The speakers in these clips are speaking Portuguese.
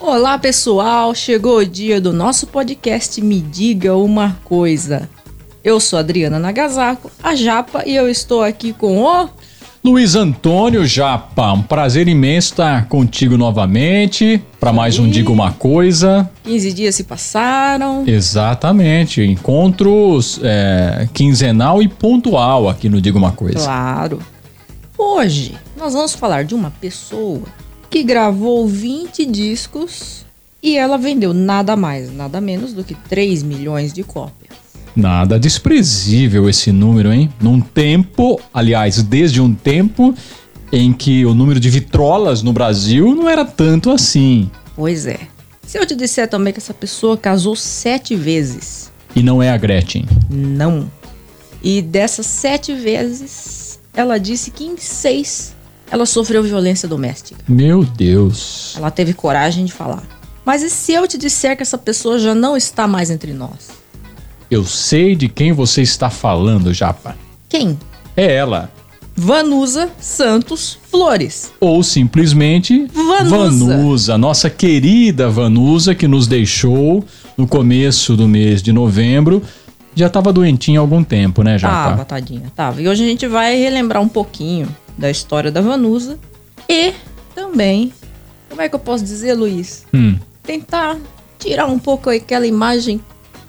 Olá pessoal, chegou o dia do nosso podcast Me Diga Uma Coisa. Eu sou Adriana Nagasako, a Japa, e eu estou aqui com o. Luiz Antônio Japa, um prazer imenso estar contigo novamente para mais um Diga Uma Coisa. 15 dias se passaram. Exatamente, encontros é, quinzenal e pontual aqui no Diga Uma Coisa. Claro. Hoje nós vamos falar de uma pessoa que gravou 20 discos e ela vendeu nada mais, nada menos do que 3 milhões de cópias. Nada desprezível esse número, hein? Num tempo, aliás, desde um tempo em que o número de vitrolas no Brasil não era tanto assim. Pois é. Se eu te disser também que essa pessoa casou sete vezes. E não é a Gretchen. Não. E dessas sete vezes, ela disse que em seis ela sofreu violência doméstica. Meu Deus. Ela teve coragem de falar. Mas e se eu te disser que essa pessoa já não está mais entre nós? Eu sei de quem você está falando, Japa. Quem? É ela. Vanusa Santos Flores. Ou simplesmente Vanusa. Vanusa, nossa querida Vanusa que nos deixou no começo do mês de novembro. Já estava doentinha há algum tempo, né, Japa? Tava, tadinha, tava. E hoje a gente vai relembrar um pouquinho da história da Vanusa e também, como é que eu posso dizer, Luiz? Hum. Tentar tirar um pouco aquela imagem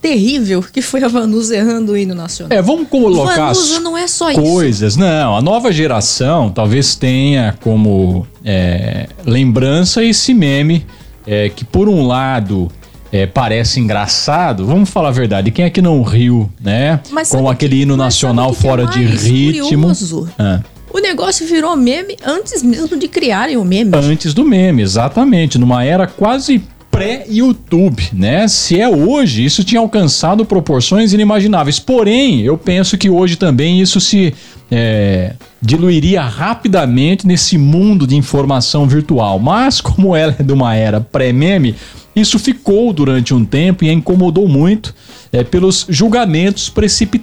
terrível que foi a Vanusa errando o hino nacional. É, vamos colocar Vanusa não é só isso. coisas. Não, a nova geração talvez tenha como é, lembrança esse meme é, que, por um lado, é, parece engraçado. Vamos falar a verdade. Quem é que não riu, né? Mas Com aquele que- hino nacional é fora de ritmo. curioso? Ah. O negócio virou meme antes mesmo de criarem o meme. Antes do meme, exatamente. Numa era quase pré-YouTube, né? Se é hoje, isso tinha alcançado proporções inimagináveis. Porém, eu penso que hoje também isso se é, diluiria rapidamente nesse mundo de informação virtual. Mas, como ela é de uma era pré-meme, isso ficou durante um tempo e incomodou muito é, pelos julgamentos precipitados,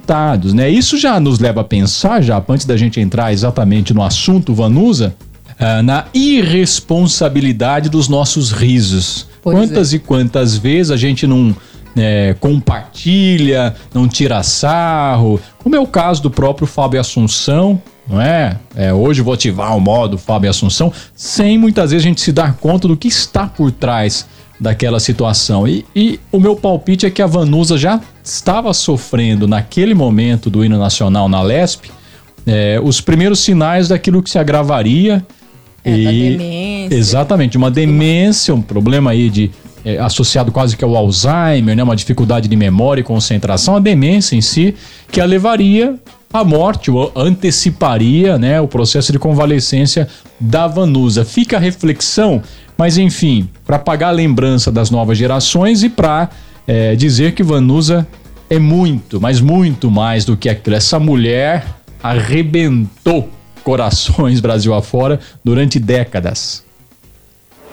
né? Isso já nos leva a pensar, já antes da gente entrar exatamente no assunto Vanusa, ah, na irresponsabilidade dos nossos risos. Pois quantas e quantas vezes a gente não é, compartilha, não tira sarro, como é o caso do próprio Fábio Assunção, não é? É, hoje vou ativar o modo Fábio Assunção, sem muitas vezes a gente se dar conta do que está por trás daquela situação. E, e o meu palpite é que a Vanusa já estava sofrendo naquele momento do hino nacional na Lesp é, os primeiros sinais daquilo que se agravaria. É, da demência. Exatamente, uma demência, um problema aí de é, associado quase que ao Alzheimer, né, uma dificuldade de memória e concentração, a demência em si, que a levaria à morte, ou anteciparia né, o processo de convalescência da Vanusa. Fica a reflexão, mas enfim, para apagar a lembrança das novas gerações e para é, dizer que Vanusa é muito, mas muito mais do que aquilo. Essa mulher arrebentou corações Brasil afora durante décadas.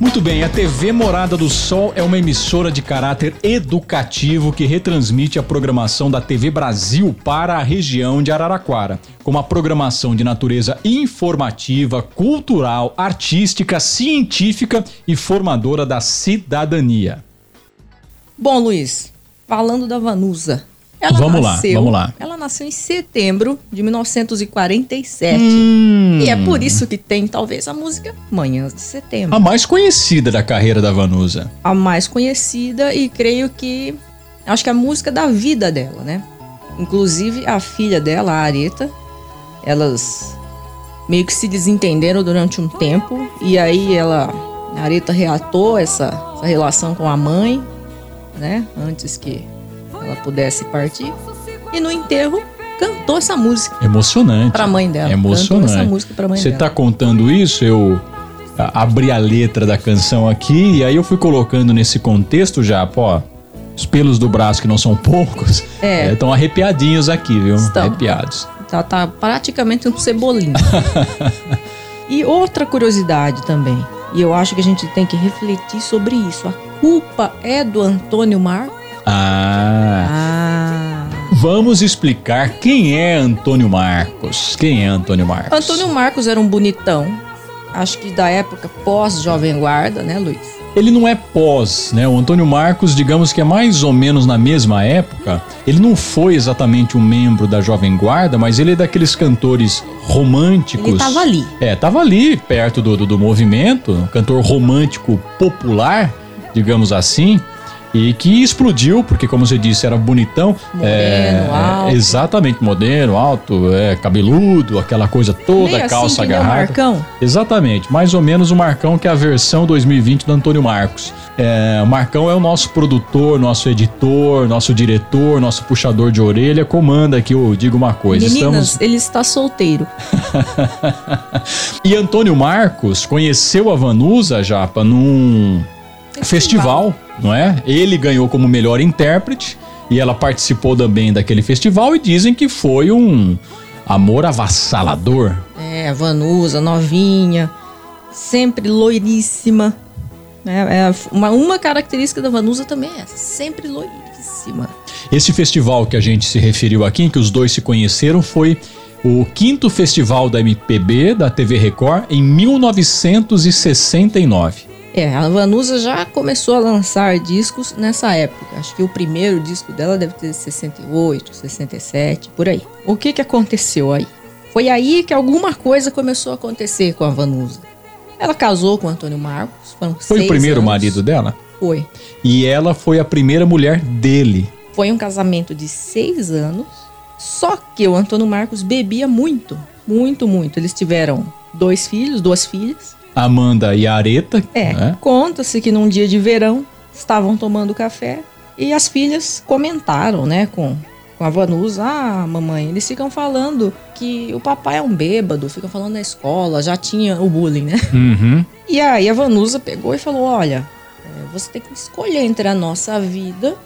Muito bem, a TV Morada do Sol é uma emissora de caráter educativo que retransmite a programação da TV Brasil para a região de Araraquara, com uma programação de natureza informativa, cultural, artística, científica e formadora da cidadania. Bom, Luiz, falando da Vanusa. Ela Vamos lá, nasceu, vamos lá. Ela nasceu em setembro de 1947. Hum. E é por isso que tem, talvez, a música Manhãs de Setembro. A mais conhecida da carreira da Vanusa. A mais conhecida e creio que. Acho que é a música da vida dela, né? Inclusive a filha dela, a Areta, elas meio que se desentenderam durante um tempo. E aí ela. A Areta reatou essa, essa relação com a mãe, né? Antes que ela pudesse partir. E no enterro cantou essa música Emocionante. pra mãe dela. É emocionante. Cantou essa música pra mãe Você dela. tá contando isso, eu abri a letra da canção aqui e aí eu fui colocando nesse contexto já, pô, os pelos do braço que não são poucos, É. estão arrepiadinhos aqui, viu? Estão. Arrepiados. Tá, tá praticamente um cebolinho. e outra curiosidade também. E eu acho que a gente tem que refletir sobre isso. A culpa é do Antônio Marcos? Ah. Ah. Vamos explicar quem é Antônio Marcos. Quem é Antônio Marcos? Antônio Marcos era um bonitão. Acho que da época pós-Jovem Guarda, né, Luiz? Ele não é pós, né? O Antônio Marcos, digamos que é mais ou menos na mesma época. Ele não foi exatamente um membro da Jovem Guarda, mas ele é daqueles cantores românticos. Ele tava ali. É, tava ali, perto do, do, do movimento, um cantor romântico popular, digamos assim. E que explodiu, porque como você disse, era bonitão. Moreno, alto. Exatamente, moderno, alto, é, cabeludo, aquela coisa toda, Meio assim calça o agarrada. Marcão. Exatamente, mais ou menos o Marcão que é a versão 2020 do Antônio Marcos. É, o Marcão é o nosso produtor, nosso editor, nosso diretor, nosso puxador de orelha, comanda aqui, eu digo uma coisa. Meninas, ele está solteiro. E Antônio Marcos conheceu a Vanusa, Japa, num festival, não é? Ele ganhou como melhor intérprete e ela participou também daquele festival e dizem que foi um amor avassalador. É, Vanusa, novinha, sempre loiríssima. É, é, uma, uma característica da Vanusa também é essa, sempre loiríssima. Esse festival que a gente se referiu aqui, em que os dois se conheceram, foi o quinto festival da MPB da TV Record em 1969. É, a Vanusa já começou a lançar discos nessa época. Acho que o primeiro disco dela deve ter 68, 67, por aí. O que que aconteceu aí? Foi aí que alguma coisa começou a acontecer com a Vanusa. Ela casou com o Antônio Marcos. foram Foi o primeiro anos. marido dela? Foi. E ela foi a primeira mulher dele. Foi um casamento de seis anos. Só que o Antônio Marcos bebia muito. Muito, muito. Eles tiveram dois filhos, duas filhas. Amanda e Areta. É, né? conta-se que num dia de verão estavam tomando café e as filhas comentaram, né, com, com a Vanusa, ah, mamãe, eles ficam falando que o papai é um bêbado, ficam falando na escola, já tinha o bullying, né? Uhum. E aí a Vanusa pegou e falou, olha, é, você tem que escolher entre a nossa vida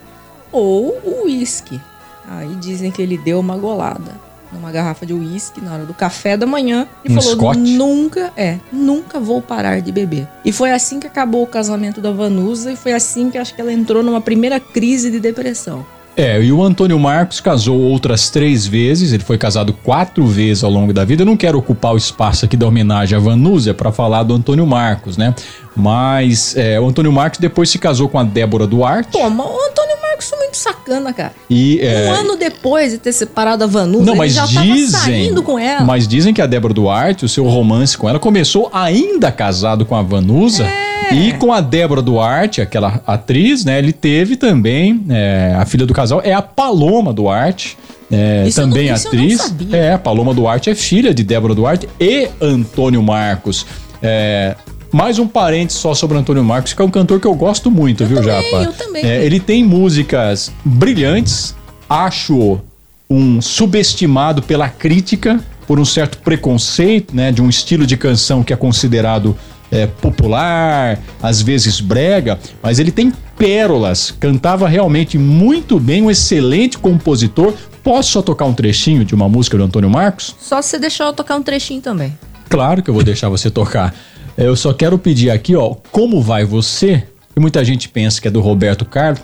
ou o uísque. Aí dizem que ele deu uma golada numa garrafa de uísque na hora do café da manhã e Um falou: Scott? nunca, é, nunca vou parar de beber. E foi assim que acabou o casamento da Vanusa e foi assim que acho que ela entrou numa primeira crise de depressão. É, e o Antônio Marcos casou outras três vezes, ele foi casado quatro vezes ao longo da vida. Eu não quero ocupar o espaço aqui da homenagem à Vanúzia para falar do Antônio Marcos, né? Mas é, o Antônio Marcos depois se casou com a Débora Duarte. Toma, o Antônio Foi muito sacana, cara. E, é, um ano depois de ter separado da Vanusa, Não, mas já dizem, saindo com ela. mas dizem que a Débora Duarte, o seu romance com ela, começou ainda casado com a Vanusa. É. E com a Débora Duarte, aquela atriz, né? Ele teve também é, a filha do casal, é a Paloma Duarte. é, também não- atriz. É, a Paloma Duarte é filha de Débora Duarte e Antônio Marcos. É, mais um parente só sobre Antônio Marcos, que é um cantor que eu gosto muito, viu, também, Japa? eu também. É, ele tem músicas brilhantes, acho um subestimado pela crítica por um certo preconceito, né, de um estilo de canção que é considerado é, popular, às vezes brega, mas ele tem pérolas, cantava realmente muito bem, um excelente compositor. Posso só tocar um trechinho de uma música do Antônio Marcos? Só se você deixar eu tocar um trechinho também. Claro que eu vou deixar você tocar. Eu só quero pedir aqui, ó, como vai você? E muita gente pensa que é do Roberto Carlos,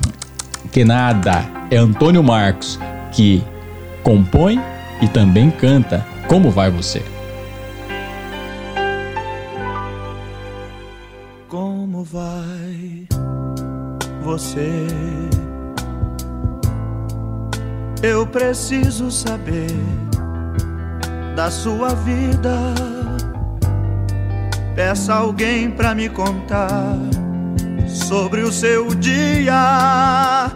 que nada, é Antônio Marcos que compõe e também canta. Como vai você? Como vai você? Eu preciso saber da sua vida. Peça alguém pra me contar sobre o seu dia.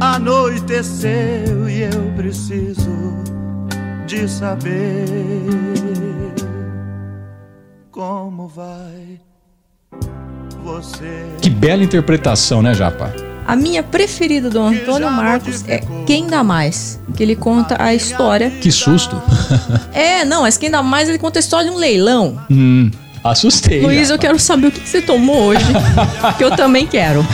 Anoiteceu e eu preciso de saber como vai você. Que bela interpretação, né, Japa? A minha preferida do Antônio Marcos é Quem Dá Mais, que ele conta a história. Que susto. É, não, mas Quem Dá Mais ele conta a história de um leilão. hum, assustei. Luiz, eu quero saber o que você tomou hoje, que eu também quero.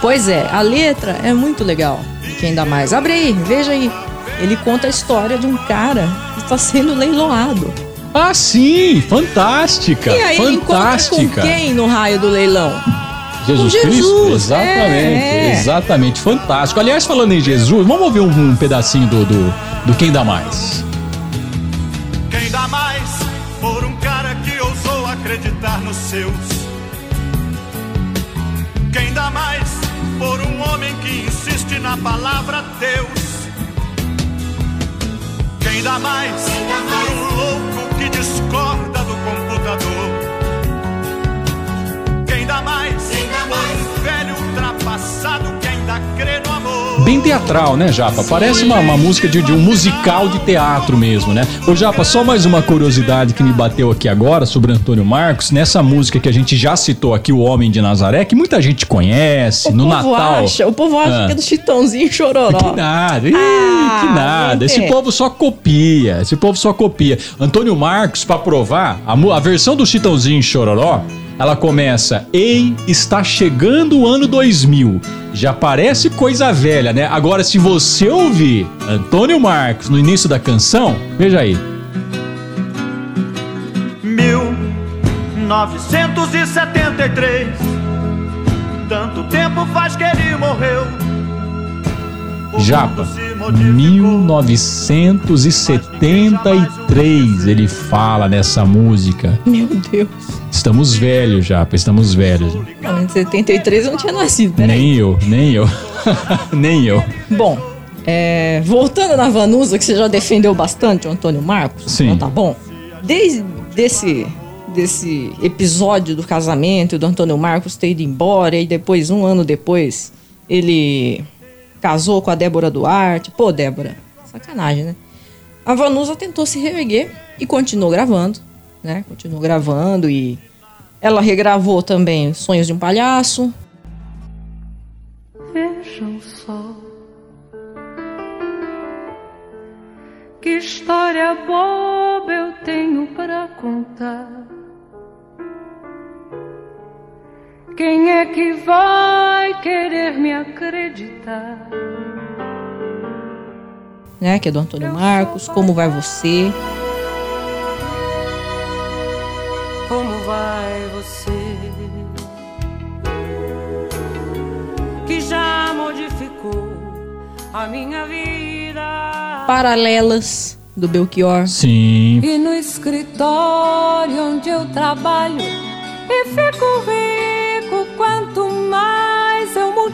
Pois é, a letra é muito legal. Quem Dá Mais. Abre aí, veja aí. Ele conta a história de um cara que está sendo leiloado. Ah, sim! Fantástica! E aí fantástica! com quem no raio do leilão? Jesus, Com Cristo? Jesus, Exatamente, é. exatamente. Fantástico. Aliás, falando em Jesus, vamos ouvir um, um pedacinho do, do, do Quem Dá Mais. Quem dá mais por um cara que ousou acreditar nos seus? Quem dá mais por um homem que insiste na palavra Deus? Quem dá mais por um louco Bem teatral, né, Japa? Parece uma, uma música de, de um musical de teatro mesmo, né? Ô, Japa, só mais uma curiosidade que me bateu aqui agora sobre Antônio Marcos. Nessa música que a gente já citou aqui, O Homem de Nazaré, que muita gente conhece, O no povo Natal. acha, o povo acha Ah. que é do Chitãozinho Chororó. Que nada, ih, Ah, que nada. Esse povo só copia, esse povo só copia. Antônio Marcos, pra provar, a, a versão do Chitãozinho Chororó, ela começa, ei, está chegando o ano 2000. Já parece coisa velha, né? Agora, se você ouvir Antônio Marcos no início da canção, veja aí. 1973 Tanto tempo faz que ele morreu O Japa. 1973 ele fala nessa música. Meu Deus. Estamos velhos, Japa, estamos velhos. Não, em 73 eu não tinha nascido, peraí. Nem eu, nem eu. nem eu. Bom, é, voltando na Vanusa, que você já defendeu bastante o Antônio Marcos. Sim. Então tá bom. Desde desse, desse episódio do casamento do Antônio Marcos ter ido embora e depois, um ano depois, ele casou com a Débora Duarte. Pô, Débora, sacanagem, né? A Vanusa tentou se reerguer e continuou gravando, né? Continuou gravando e ela regravou também Sonhos de um Palhaço, Vejam só que história boba eu tenho para contar. Quem é que vai querer me acreditar? né? Que é do Antônio Marcos, Como Vai Você. Como vai você? Que já modificou a minha vida. Paralelas, do Belchior. Sim. E no escritório onde eu trabalho e fico eu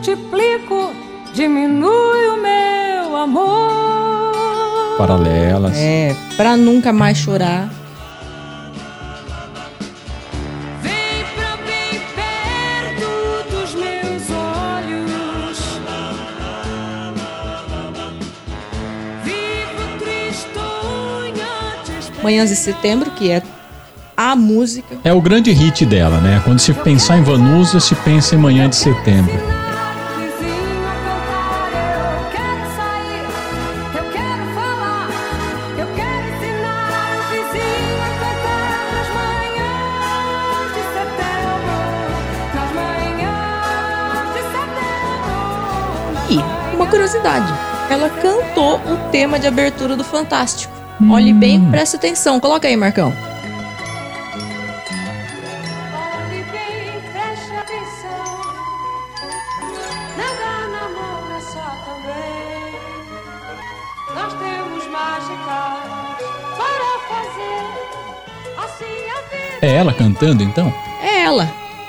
multiplico, diminui o meu amor. Paralelas. É, Pra Nunca Mais Chorar. Vem pra bem perto dos meus olhos. Vivo tristonha. Manhãs de Setembro, que é a música. É o grande hit dela, né? Quando se pensar em Vanusa, se pensa em Manhã de Setembro. O tema de abertura do Fantástico. Olhe bem, presta atenção. Coloca aí, Marcão. Preste é só também. Nós temos mágicas para fazer assim. É ela cantando, então? É ela.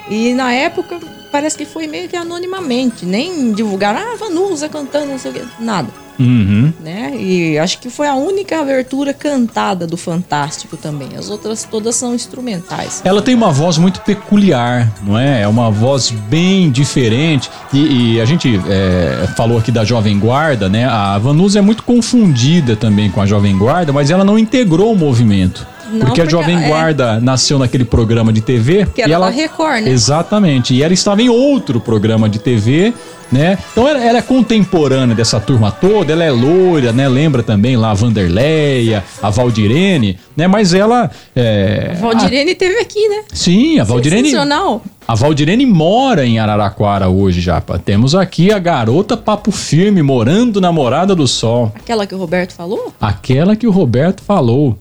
E na época, parece que foi meio que anonimamente. Nem divulgaram, ah, Vanusa cantando, não sei o que. Nada. Uhum. né? E acho que foi a única abertura cantada do Fantástico também. As outras todas são instrumentais. Ela tem uma voz muito peculiar, não é? É uma voz bem diferente. E, e a gente é, falou aqui da Jovem Guarda, né? A Vanusa é muito confundida também com a Jovem Guarda, mas ela não integrou o movimento. Não, porque, a Jovem é- Guarda nasceu naquele programa de TV. Que era e ela Record, né? Exatamente. E ela estava em outro programa de TV, né? Então ela, ela é contemporânea dessa turma toda, ela é loira, né? Lembra também lá a Vanderleia, a Valdirene, né? Mas ela. É, Valdirene teve aqui, né? a- sim, a Valdirene. Sensacional. A Valdirene mora em Araraquara hoje, Japa. Temos aqui a garota papo firme, morando na Morada do Sol. Aquela que o Roberto falou? Aquela que o Roberto falou.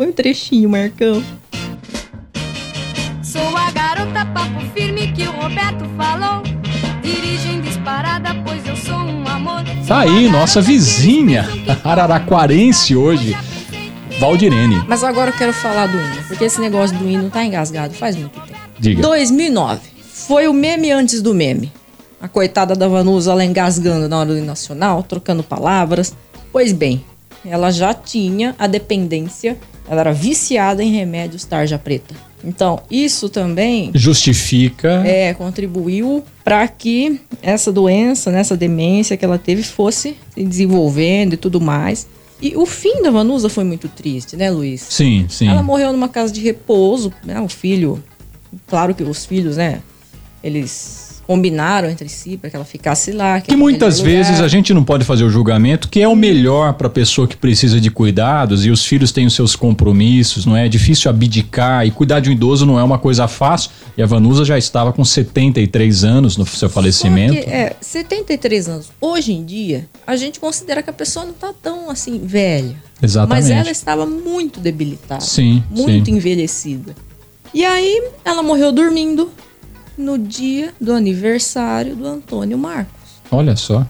Põe um trechinho, Marcão. Sou a garota papo firme que o Roberto falou. Dirigem disparada, pois eu sou um amor. Tá aí, nossa vizinha, araraquarense hoje, Valdirene. Mas agora eu quero falar do hino, porque esse negócio do hino tá engasgado faz muito tempo. Diga. 2009. Foi o meme antes do meme. A coitada da Vanusa, ela engasgando na hora do nacional, trocando palavras. Pois bem, ela já tinha a dependência, ela era viciada em remédios tarja preta. Então, isso também Justifica. é, contribuiu para que essa doença, né, essa demência que ela teve fosse se desenvolvendo e tudo mais. E o fim da Vanusa foi muito triste, né, Luiz? Sim, sim. Ela morreu numa casa de repouso, né? O filho, claro que os filhos, né? Eles combinaram entre si para que ela ficasse lá. Que o muitas vezes a gente não pode fazer o julgamento que é o melhor para a pessoa que precisa de cuidados e os filhos têm os seus compromissos, não é? É difícil abdicar e cuidar de um idoso não é uma coisa fácil. E a Vanusa já estava com 73 anos no seu falecimento. Que, é, 73 anos. Hoje em dia, a gente considera que a pessoa não tá tão assim velha. Exatamente. Mas ela estava muito debilitada. Sim, Muito sim. envelhecida. E aí, ela morreu dormindo no dia do aniversário do Antônio Marcos. Olha só.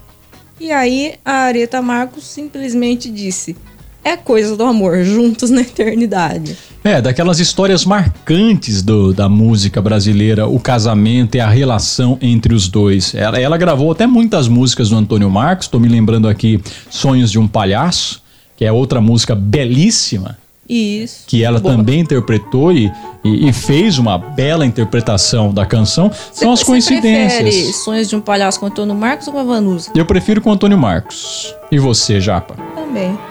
E aí, a Areta Marcos simplesmente disse: É coisa do amor, juntos na eternidade. É, daquelas histórias marcantes do- da música brasileira, o casamento e a relação entre os dois. Ela, ela gravou até muitas músicas do Antônio Marcos, tô me lembrando aqui Sonhos de um Palhaço, que é outra música belíssima, Isso. que ela Boa. também interpretou e, e- e fez uma bela interpretação da canção. São as Você prefere coincidências. Sonhos de um Palhaço com Antônio Marcos ou com a Vanusa? Eu prefiro com o Antônio Marcos. E você, Japa? Também.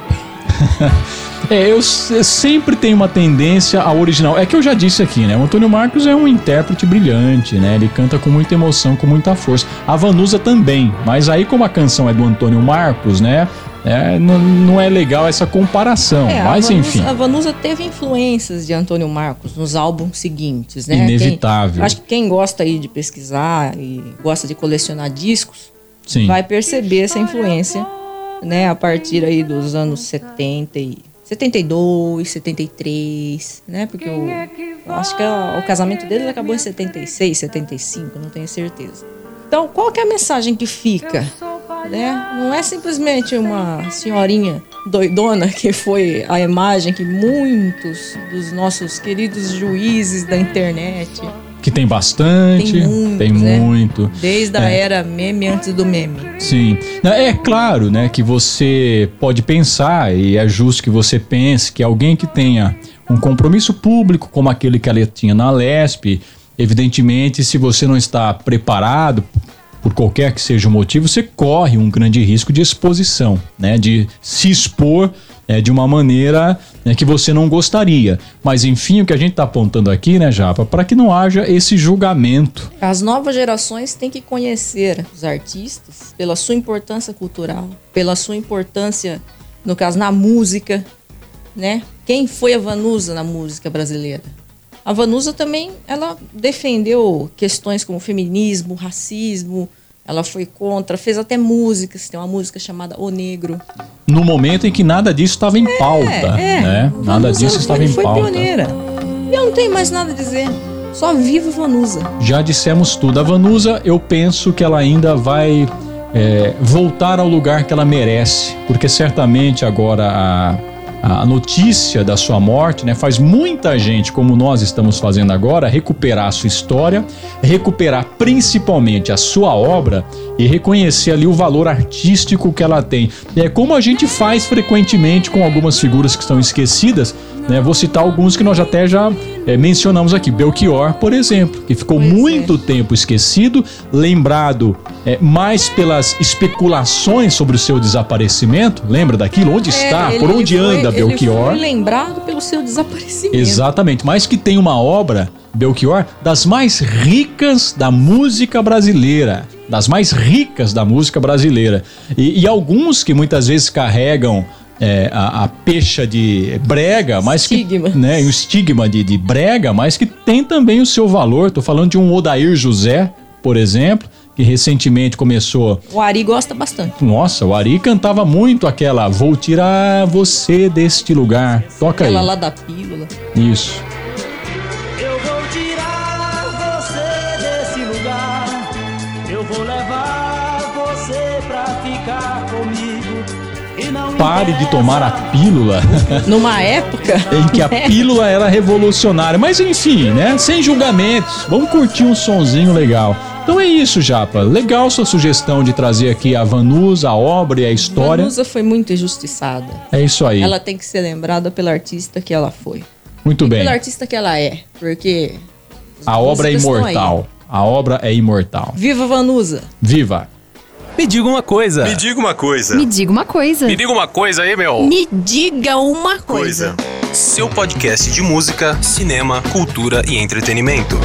É, eu, eu sempre tenho uma tendência ao original. É que eu já disse aqui, né? O Antônio Marcos é um intérprete brilhante, né? Ele canta com muita emoção, com muita força. A Vanusa também, mas aí como a canção é do Antônio Marcos, né? É, não, não é legal essa comparação, É, mas a Vanusa, enfim. A Vanusa teve influências de Antônio Marcos nos álbuns seguintes, né? Inevitável. Quem- acho que quem gosta aí de pesquisar e gosta de colecionar discos, Sim. vai perceber essa influência, né? A partir aí dos anos 70 e 72, 73, né? Porque o, eu acho que o casamento deles acabou em 76, 75, não tenho certeza. Então, qual que é a mensagem que fica? Né? Não é simplesmente uma senhorinha doidona que foi a imagem que muitos dos nossos queridos juízes da internet, Que tem bastante, Tem muitos, tem né? muito. desde a É. era meme antes do meme. Sim. É claro, né, que você pode pensar, e é justo que você pense, que alguém que tenha um compromisso público, como aquele que ela tinha na Lesp, evidentemente, se você não está preparado, por qualquer que seja o motivo, você corre um grande risco de exposição, né, de se expor é, de uma maneira né, que você não gostaria. Mas enfim, o que a gente está apontando aqui, né, Japa, para que não haja esse julgamento. As novas gerações têm que conhecer os artistas pela sua importância cultural, pela sua importância, no caso, na música, né? Quem foi a Vanusa na música brasileira? A Vanusa também, ela defendeu questões como feminismo, racismo, ela foi contra, fez até músicas, tem uma música chamada O Negro. no momento em que nada disso estava em pauta, é, né? a Nada Vanusa disso foi- estava em foi pauta. pioneira. E eu não tenho mais nada a dizer. Só viva Vanusa. Já dissemos tudo. A Vanusa, eu penso que ela ainda vai é, voltar ao lugar que ela merece, porque certamente agora a, a notícia da sua morte, né, faz muita gente, como nós estamos fazendo agora, recuperar a sua história, recuperar principalmente a sua obra e reconhecer ali o valor artístico que ela tem. É como a gente faz frequentemente com algumas figuras que estão esquecidas. Né? Vou citar alguns que nós até já é, mencionamos aqui. Belchior, por exemplo, que ficou Pois é. muito tempo esquecido, lembrado é, mais pelas especulações sobre o seu desaparecimento. Lembra daquilo? Onde está? É, por ele onde foi- anda Ele Belchior? foi lembrado pelo seu desaparecimento. Exatamente, mas que tem uma obra, Belchior, das mais ricas da música brasileira. Das mais ricas da música brasileira. E, e alguns que muitas vezes carregam é, a, a pecha de brega, mas Estigma. que. Né, o estigma de, de brega, mas que tem também o seu valor. Tô falando de um Odair José, por exemplo, que recentemente começou. O Ari gosta bastante. Nossa, o Ari cantava muito aquela Vou tirar você deste lugar. Toca Ela aí. lá da pílula. Isso. Eu vou tirar você desse lugar. Eu vou levar você pra ficar comigo. E não Pare de tomar a pílula. Numa época. em que a pílula era revolucionária. Mas enfim, né? Sem julgamentos. Vamos curtir um sonzinho legal. Então é isso, Japa. Legal sua sugestão de trazer aqui a Vanusa, a obra e a história. Vanusa foi muito injustiçada. É isso aí. Ela tem que ser lembrada pela artista que ela foi. Muito E bem. pela artista que ela é. Porque. A obra é imortal. A obra é imortal. Viva Vanusa! Viva! Me diga uma coisa. Me diga uma coisa. Me diga uma coisa. Me diga uma coisa aí, meu. Me diga uma coisa. Seu podcast de música, cinema, cultura e entretenimento.